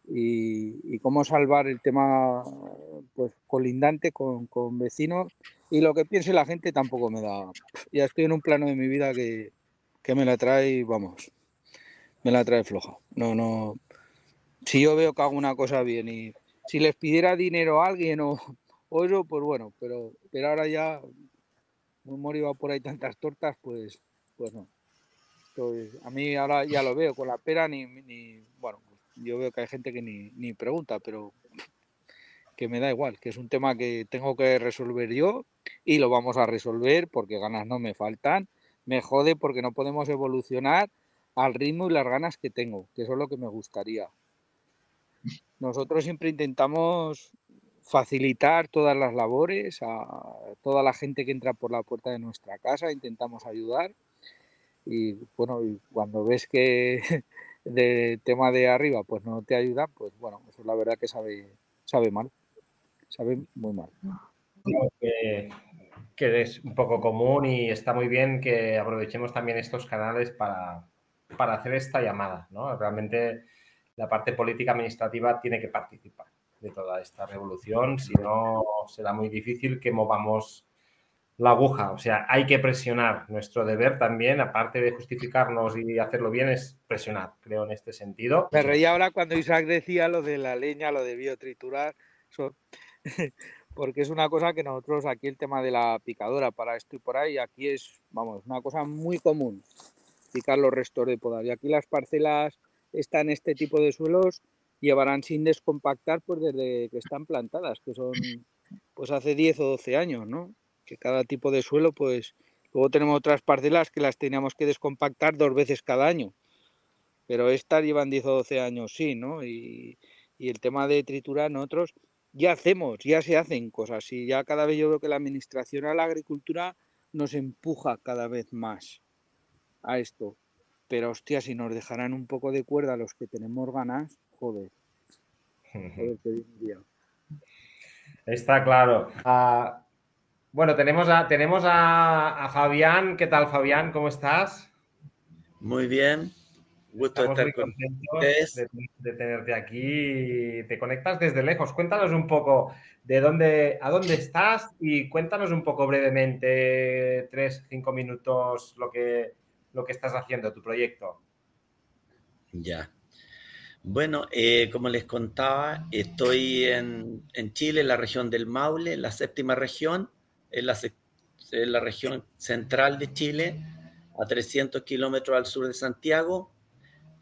y, cómo salvar el tema pues colindante con, con, vecinos y lo que piense la gente tampoco me da. Ya estoy en un plano de mi vida que, que me la trae, vamos, me la trae floja. No, no. Si yo veo que hago una cosa bien y si les pidiera dinero a alguien o, o eso, pues bueno, pero, pero ahora ya, como iba por ahí tantas tortas, pues, pues no. a mí ahora ya lo veo, con la pera ni, ni bueno, yo veo que hay gente que ni, ni pregunta, pero que me da igual, que es un tema que tengo que resolver yo y lo vamos a resolver porque ganas no me faltan. Me jode porque no podemos evolucionar al ritmo y las ganas que tengo, que eso es lo que me gustaría. Nosotros siempre intentamos facilitar todas las labores a toda la gente que entra por la puerta de nuestra casa, intentamos ayudar y bueno, y cuando ves que de tema de arriba pues no te ayuda, pues bueno, eso es la verdad que sabe, sabe mal, sabe muy mal. Que, que, es un poco común y está muy bien que aprovechemos también estos canales para, para hacer esta llamada, ¿no? Realmente la parte política administrativa tiene que participar de toda esta revolución, si no será muy difícil que movamos la aguja. O sea, hay que presionar. Nuestro deber también, aparte de justificarnos y hacerlo bien, es presionar, creo, en este sentido. Me reía ahora cuando Isaac decía lo de la leña, lo de biotriturar, porque es una cosa que nosotros aquí el tema de la picadora para esto y por ahí, aquí es, vamos, una cosa muy común, picar los restos de poda. Y aquí las parcelas están en este tipo de suelos llevarán sin descompactar pues desde que están plantadas, que son pues hace 10 o 12 años, ¿no? que cada tipo de suelo, pues luego tenemos otras parcelas que las teníamos que descompactar dos veces cada año, pero estas llevan 10 o 12 años, sí, ¿no? Y, el tema de triturar, nosotros ya hacemos, ya se hacen cosas y ya cada vez yo veo que la administración a la agricultura nos empuja cada vez más a esto. Pero hostia, si nos dejarán un poco de cuerda los que tenemos ganas, joder. Está claro. Ah, bueno, tenemos a, tenemos a, Fabián. ¿Qué tal, Fabián? ¿Cómo estás? Muy bien. Gusto estar con de, de, tenerte aquí. Te conectas desde lejos. Cuéntanos un poco de dónde, a dónde estás y cuéntanos un poco brevemente, tres, cinco minutos, lo que, lo que estás haciendo, tu proyecto. Ya. Bueno, eh, como les contaba, estoy en, en Chile, en la región del Maule, en la séptima región en la, la región central de Chile, a 300 kilómetros al sur de Santiago.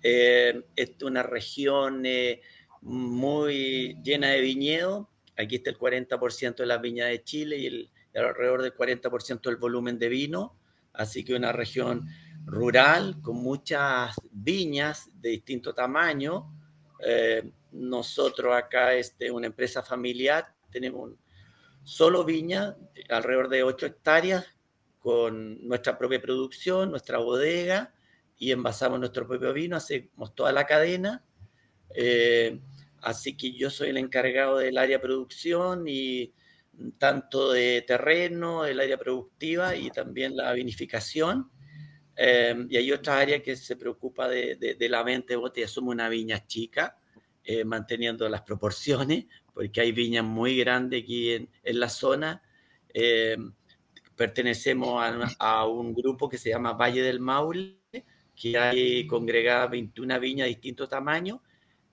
Eh, es una región eh, muy llena de viñedo. Aquí está el 40% de las viñas de Chile y el, alrededor del 40% del volumen de vino. Así que una región rural con muchas viñas de distinto tamaño. Eh, nosotros acá, este, una empresa familiar, tenemos solo viña, alrededor de 8 hectáreas, con nuestra propia producción, nuestra bodega, y envasamos nuestro propio vino, hacemos toda la cadena. Eh, así que yo soy el encargado del área producción y tanto de terreno, el área productiva y también la vinificación. Eh, y hay otra área que se preocupa de, la venta de botellas. Somos una viña chica, eh, manteniendo las proporciones, porque hay viñas muy grandes aquí en, la zona. Eh, pertenecemos a, un grupo que se llama Valle del Maule, que hay congregadas 21 viñas de distintos tamaños,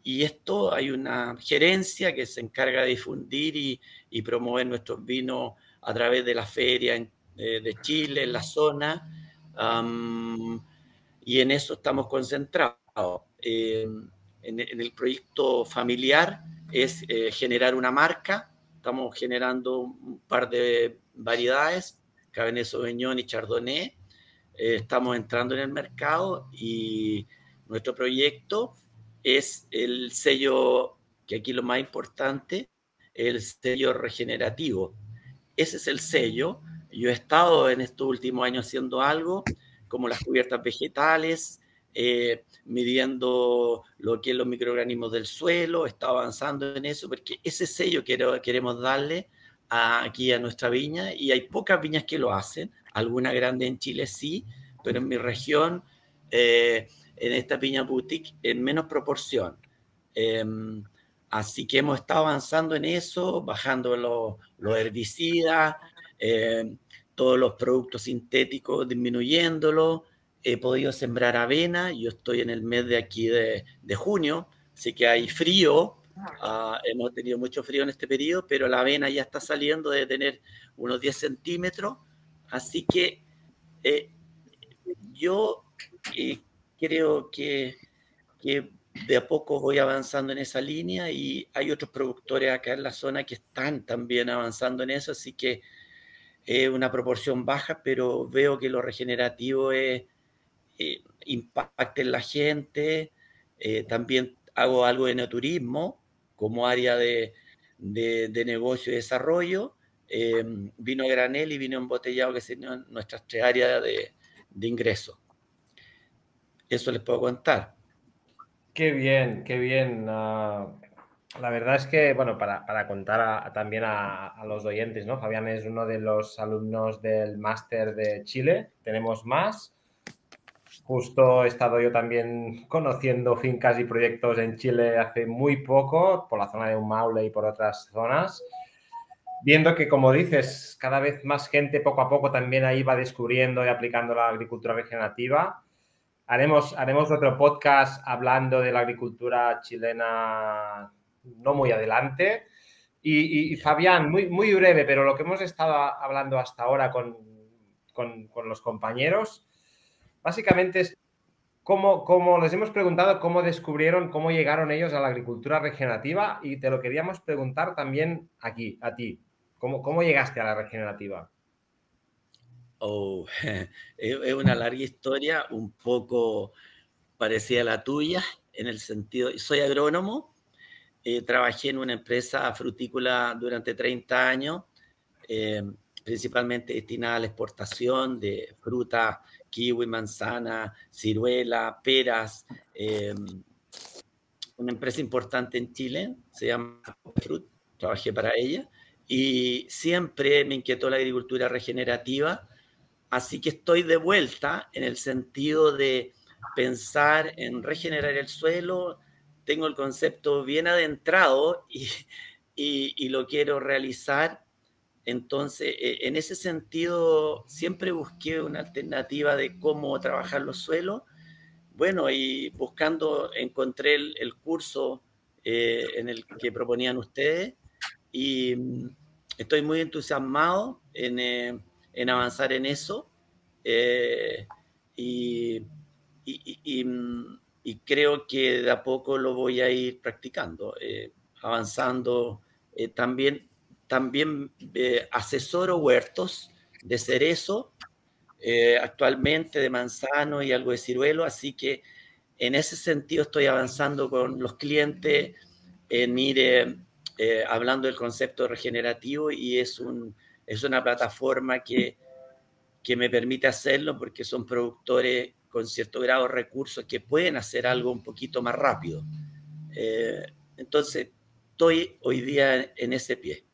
y esto hay una gerencia que se encarga de difundir y, promover nuestros vinos a través de la feria eh, de Chile, en la zona, y en eso estamos concentrados. Eh, en, el proyecto familiar es eh, generar una marca. Estamos generando un par de variedades, Cabernet Sauvignon y Chardonnay. Eh, estamos entrando en el mercado y nuestro proyecto es el sello, que aquí lo más importante, el sello regenerativo. Ese es el sello. Yo he estado en estos últimos años haciendo algo como las cubiertas vegetales, eh, midiendo lo que es los microorganismos del suelo, está avanzando en eso, porque ese sello queremos darle aquí a nuestra viña y hay pocas viñas que lo hacen, algunas grandes en Chile sí, pero en mi región eh, en esta piña boutique en menos proporción. Em, así que hemos estado avanzando en eso, bajando los herbicidas, em, todos los productos sintéticos, disminuyéndolo. He podido sembrar avena, yo estoy en el mes de aquí de, junio, así que hay frío, ah, hemos tenido mucho frío en este periodo, pero la avena ya está saliendo de tener unos 10 centímetros, así que eh, yo eh, creo que, de a poco voy avanzando en esa línea y hay otros productores acá en la zona que están también avanzando en eso, así que es una proporción baja, pero veo que lo regenerativo es, eh, impacta en la gente. Eh, también hago algo de neoturismo como área de, negocio y desarrollo. vino granel y vino embotellado, que son nuestras tres áreas de, de ingreso. Eso les puedo contar. Qué bien, qué bien. Ah, la verdad es que, bueno, para, contar también a, los oyentes, ¿no? Fabián es uno de los alumnos del máster de Chile. Tenemos más. Justo he estado yo también conociendo fincas y proyectos en Chile hace muy poco, por la zona de Maule y por otras zonas. Viendo que, como dices, cada vez más gente poco a poco también ahí va descubriendo y aplicando la agricultura regenerativa Haremos, haremos otro podcast hablando de la agricultura chilena no muy adelante. Y, Fabián, muy, muy breve, pero lo que hemos estado hablando hasta ahora con, los compañeros, básicamente es cómo, cómo, les hemos preguntado cómo descubrieron, cómo llegaron ellos a la agricultura regenerativa y te lo queríamos preguntar también aquí, a ti. ¿Cómo, cómo llegaste a la regenerativa? Oh, es una larga historia, un poco parecida a la tuya, en el sentido, soy agrónomo, eh, trabajé en una empresa frutícola durante 30 años, eh, principalmente destinada a la exportación de fruta, kiwi, manzana, ciruela, peras. Eh, una empresa importante en Chile, se llama Fruit, trabajé para ella, y siempre me inquietó la agricultura regenerativa Así que estoy de vuelta en el sentido de pensar en regenerar el suelo. Tengo el concepto bien adentrado y, lo quiero realizar. Entonces, e, en ese sentido, siempre busqué una alternativa de cómo trabajar los suelos. Bueno, y buscando, encontré el, curso eh, en el que proponían ustedes y mm, estoy muy entusiasmado en... Eh, en avanzar en eso. Eh, y, creo que de a poco lo voy a ir practicando, eh, avanzando. Eh, también también asesoro huertos de cerezo, actualmente de manzano y algo de ciruelo, así que en ese sentido estoy avanzando con los clientes en ir hablando del concepto regenerativo y es un, es una plataforma que, que me permite hacerlo porque son productores con cierto grado de recursos que pueden hacer algo un poquito más rápido. Eh, entonces, estoy hoy día en ese pie.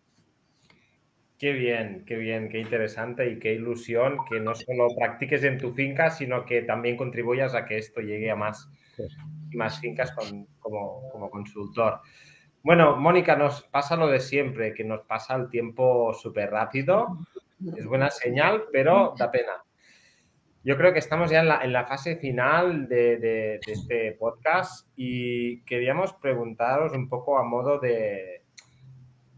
Qué bien, qué bien, qué interesante y qué ilusión que no solo practiques en tu finca, sino que también contribuyas a que esto llegue a más, más fincas como, como consultor. Bueno, Mónica, nos pasa lo de siempre, que nos pasa el tiempo súper rápido. Es buena señal, pero da pena. Yo creo que estamos ya en la, fase final de, este podcast y queríamos preguntaros un poco a modo de,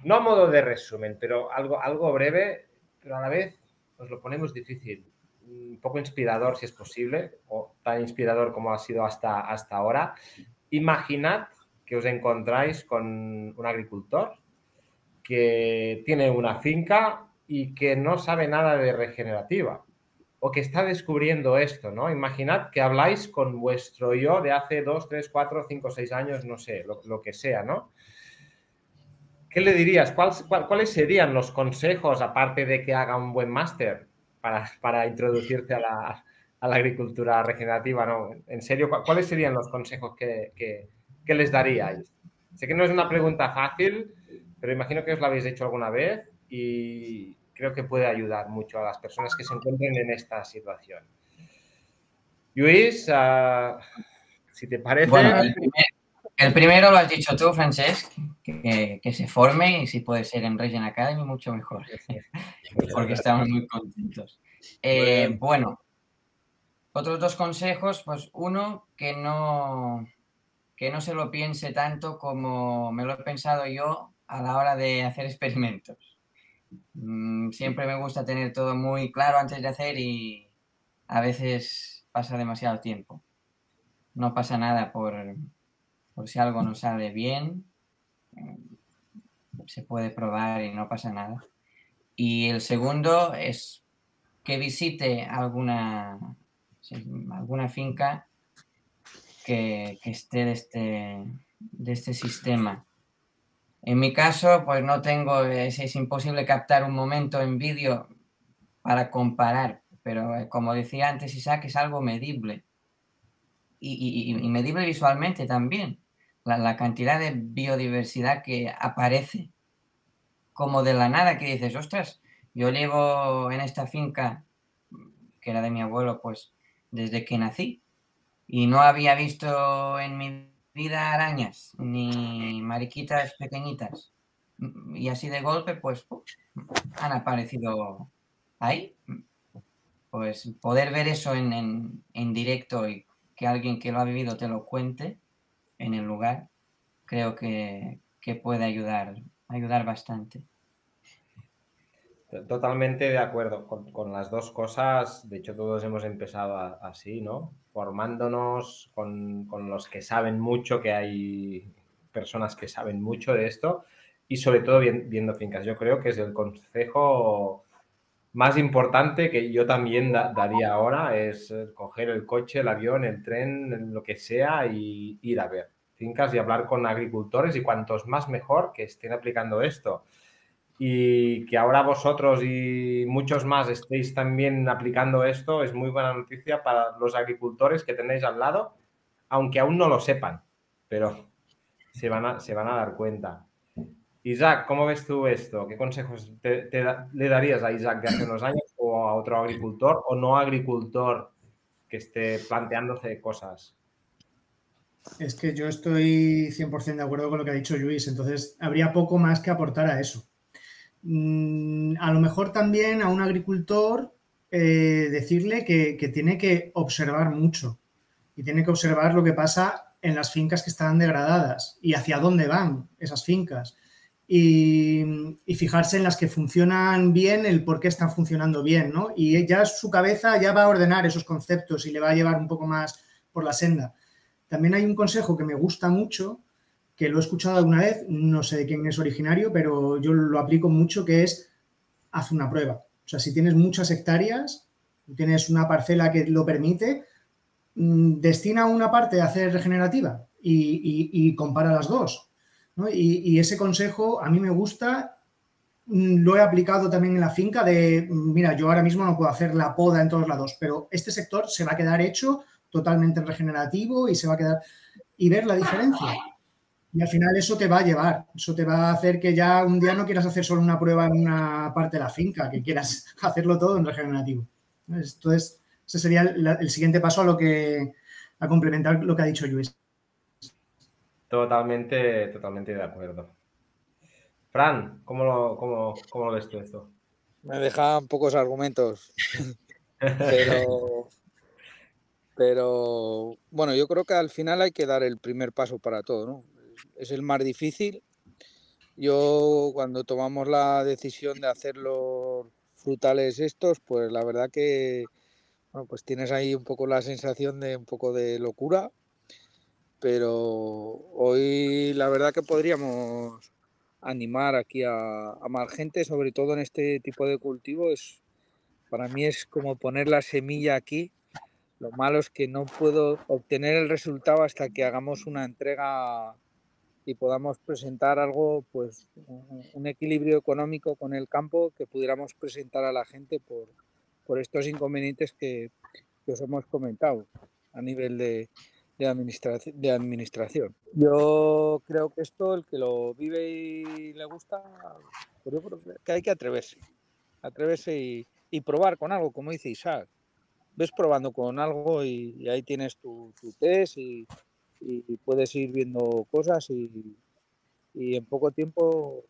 no a modo de resumen, pero algo, algo breve, pero a la vez os lo ponemos difícil, un poco inspirador si es posible, o tan inspirador como ha sido hasta, hasta ahora. Imaginad que os encontráis con un agricultor que tiene una finca y que no sabe nada de regenerativa o que está descubriendo esto, ¿no? Imaginad que habláis con vuestro yo de hace dos, tres, cuatro, cinco, seis años, no sé, lo, que sea, ¿no? ¿Qué le dirías? ¿Cuáles serían los consejos, aparte de que haga un buen máster, para, para introducirse a la, agricultura regenerativa? ¿no? En serio, ¿cuáles serían los consejos que, ¿qué les daríais? Sé que no es una pregunta fácil, pero imagino que os la habéis hecho alguna vez y creo que puede ayudar mucho a las personas que se encuentren en esta situación. Luis, uh, si te parece... Bueno, el, primer, el, primero lo has dicho tú, Francesc, que, que, se forme y si puede ser en Regen Academy, mucho mejor, porque estamos muy contentos. Eh, bueno, otros dos consejos, pues uno, que no, que no se lo piense tanto como me lo he pensado yo a la hora de hacer experimentos. Mm, siempre me gusta tener todo muy claro antes de hacer y a veces pasa demasiado tiempo. No pasa nada por, por si algo no sale bien. Se puede probar y no pasa nada. Y el segundo es que visite alguna alguna finca que, esté de este, de este sistema. En mi caso, pues no tengo, es, es imposible captar un momento en vídeo para comparar, pero eh, como decía antes Isaac, es algo medible y, y, medible visualmente también. La, cantidad de biodiversidad que aparece como de la nada que dices, ostras, yo llevo en esta finca, que era de mi abuelo, pues desde que nací y no había visto en mi vida arañas ni mariquitas pequeñitas. Y así de golpe, pues han aparecido ahí. Pues poder ver eso en, en, en, directo y que alguien que lo ha vivido te lo cuente en el lugar, creo que, que puede ayudar, ayudar bastante. Totalmente de acuerdo con, con, las dos cosas. De hecho, todos hemos empezado así, ¿no? Formándonos con, con, los que saben mucho, que hay personas que saben mucho de esto y sobre todo viendo fincas. Yo creo que es el consejo más importante que yo también da, daría ahora, es coger el coche, el avión, el tren, lo que sea y ir a ver fincas y hablar con agricultores y cuantos más mejor que estén aplicando esto y que ahora vosotros y muchos más estéis también aplicando esto es muy buena noticia para los agricultores que tenéis al lado, aunque aún no lo sepan, pero se van a, dar cuenta. Isaac, ¿cómo ves tú esto? ¿Qué consejos te, le darías a Isaac de hace unos años o a otro agricultor o no agricultor que esté planteándose cosas? Es que yo estoy 100% de acuerdo con lo que ha dicho Luis, entonces habría poco más que aportar a eso. Mm, a lo mejor también a un agricultor eh, decirle que, tiene que observar mucho y tiene que observar lo que pasa en las fincas que están degradadas y hacia dónde van esas fincas. Y, y, fijarse en las que funcionan bien, el por qué están funcionando bien, ¿no? Y ya su cabeza ya va a ordenar esos conceptos y le va a llevar un poco más por la senda. También hay un consejo que me gusta mucho, que lo he escuchado alguna vez, no sé de quién es originario, pero yo lo aplico mucho, que es haz una prueba. O sea, si tienes muchas hectáreas, tienes una parcela que lo permite, mm, destina una parte a hacer regenerativa y, compara las dos. ¿no? Y, y, ese consejo a mí me gusta, mm, lo he aplicado también en la finca de, mm, mira, yo ahora mismo no puedo hacer la poda en todos lados, pero este sector se va a quedar hecho totalmente regenerativo y se va a quedar... y ver la diferencia. Y al final eso te va a llevar, eso te va a hacer que ya un día no quieras hacer solo una prueba en una parte de la finca, que quieras hacerlo todo en regenerativo. Entonces, ese sería el, el siguiente paso a lo que a complementar lo que ha dicho Luis. Totalmente, totalmente de acuerdo. Fran, ¿cómo lo, cómo, cómo lo ves tú esto? Me dejan pocos argumentos, pero, pero bueno, yo creo que al final hay que dar el primer paso para todo, ¿no? Es el más difícil. Yo cuando tomamos la decisión de hacer los frutales estos, pues la verdad que bueno, pues tienes ahí un poco la sensación de un poco de locura, pero hoy la verdad que podríamos animar aquí a, a más gente, sobre todo en este tipo de cultivo, es para mí es como poner la semilla aquí. Lo malo es que no puedo obtener el resultado hasta que hagamos una entrega y podamos presentar algo, pues un equilibrio económico con el campo que pudiéramos presentar a la gente por, por estos inconvenientes que, que, os hemos comentado a nivel de, de, administración, de administración. Yo creo que esto, el que lo vive y le gusta, pues yo creo que hay que atreverse, atreverse y, y probar con algo, como dice Isaac. ves probando con algo y, ahí tienes tu, test y, puedes ir viendo cosas y, en poco tiempo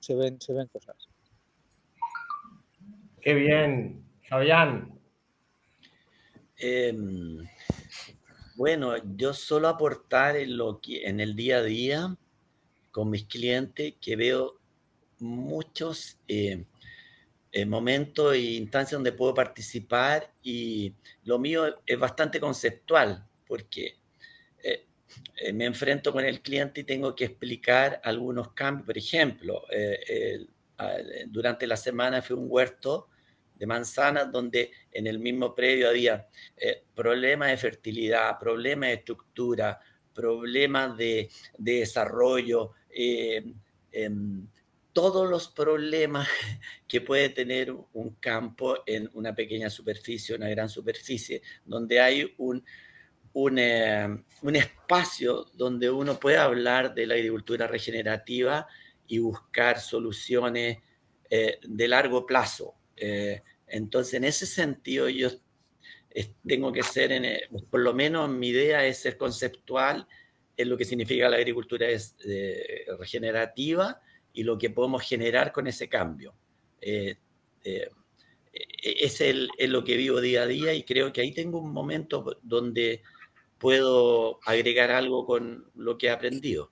se ven, se ven cosas. Qué bien, Fabián. Em, bueno, yo solo aportar en, lo que, en el día a día con mis clientes que veo muchos eh, eh, momentos e instancias donde puedo participar y lo mío es bastante conceptual porque eh, eh, me enfrento con el cliente y tengo que explicar algunos cambios. Por ejemplo, durante la semana fue un huerto de manzanas donde en el mismo predio había problemas de fertilidad, problemas de estructura, problemas de, de desarrollo, em, todos los problemas que puede tener un campo en una pequeña superficie, una gran superficie, donde hay un, un, eh, espacio donde uno puede hablar de la agricultura regenerativa y buscar soluciones eh, de largo plazo. Eh, entonces, en ese sentido, yo tengo que ser, en, por lo menos mi idea es ser conceptual en lo que significa la agricultura regenerativa y lo que podemos generar con ese cambio. Eh, eh, es, el, lo que vivo día a día y creo que ahí tengo un momento donde puedo agregar algo con lo que he aprendido.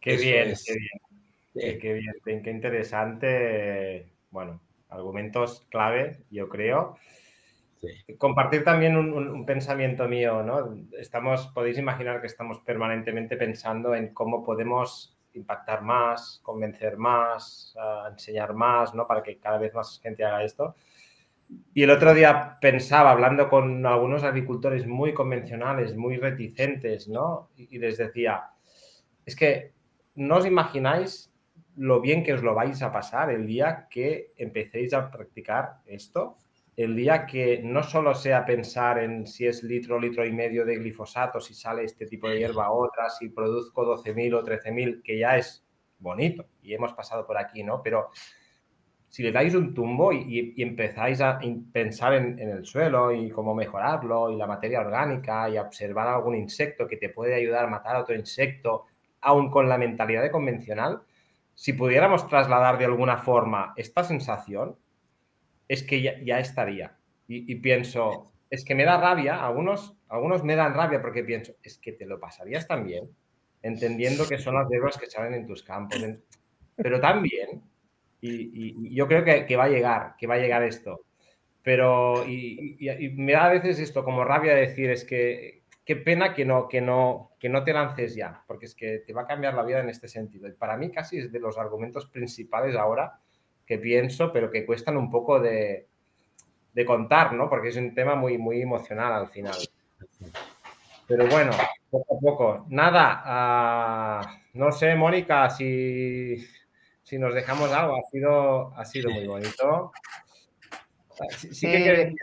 Qué bien, qué bien. Qué, bien, qué interesante. Bueno, argumentos clave, yo creo. Compartir también un, pensamiento mío, ¿no? Estamos, podéis imaginar que estamos permanentemente pensando en cómo podemos impactar más, convencer más, enseñar más, ¿no? Para que cada vez más gente haga esto. Y el otro día pensaba, hablando con algunos agricultores muy convencionales, muy reticentes, ¿no? Y, les decía, es que no os imagináis lo bien que os lo vais a pasar el día que empecéis a practicar esto el día que no solo sea pensar en si es litro, litro y medio de glifosato, si sale este tipo de hierba o otra, si produzco 12.000 o 13.000, que ya es bonito y hemos pasado por aquí, ¿no? Pero si le dais un tumbo y, empezáis a pensar en, el suelo y cómo mejorarlo y la materia orgánica y observar algún insecto que te puede ayudar a matar a otro insecto, aún con la mentalidad de convencional, si pudiéramos trasladar de alguna forma esta sensación, es que ya, estaría. Y, pienso, es que me da rabia, algunos, algunos me dan rabia porque pienso, es que te lo pasarías también, entendiendo que son las hierbas que salen en tus campos, pero también, y, yo creo que, va a llegar, que va a llegar esto. Pero, y, me da a veces esto como rabia de decir, es que qué pena que no, que, no, que no te lances ya, porque es que te va a cambiar la vida en este sentido. Y para mí casi es de los argumentos principales ahora que pienso, pero que cuestan un poco de, contar, ¿no? Porque es un tema muy, muy emocional al final. Pero bueno, poco a poco. Nada, ah, no sé, Mónica, si, si, nos dejamos algo, ha sido, ha sido muy bonito. Sí, que,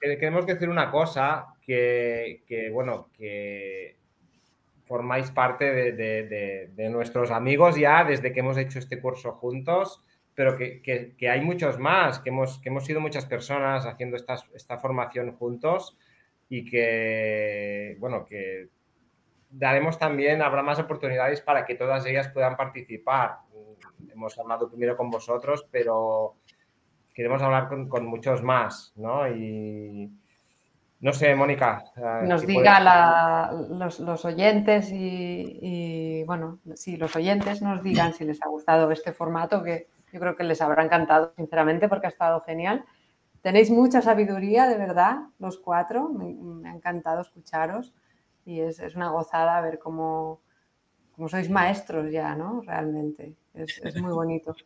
queremos decir una cosa, que, bueno, que formáis parte de, de, nuestros amigos ya desde que hemos hecho este curso juntos pero que, hay muchos más, que hemos, que hemos sido muchas personas haciendo esta, esta formación juntos y que, bueno, que daremos también, habrá más oportunidades para que todas ellas puedan participar. Hemos hablado primero con vosotros, pero queremos hablar con, muchos más, ¿no? Y no sé, Mónica. Eh, Nos diga los, los, oyentes y, y, bueno, si los oyentes nos digan si les ha gustado este formato, que yo creo que les habrá encantado, sinceramente, porque ha estado genial. Tenéis mucha sabiduría, de verdad, los cuatro. Me, ha encantado escucharos y es, una gozada ver cómo, sois maestros ya, ¿no? Realmente. Es, muy bonito.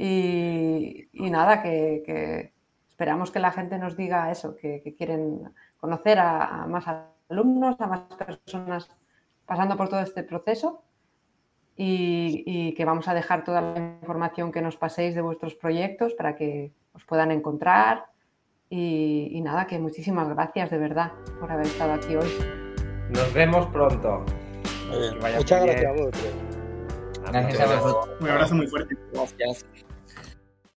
Y, nada, que, esperamos que la gente nos diga eso, que, quieren conocer a más alumnos, a más personas pasando por todo este proceso y, que vamos a dejar toda la información que nos paséis de vuestros proyectos para que os puedan encontrar. Y, nada, que muchísimas gracias de verdad por haber estado aquí hoy. Nos vemos pronto. Muchas gracias a vos. Gracias a vosotros. Un abrazo muy fuerte. Gracias.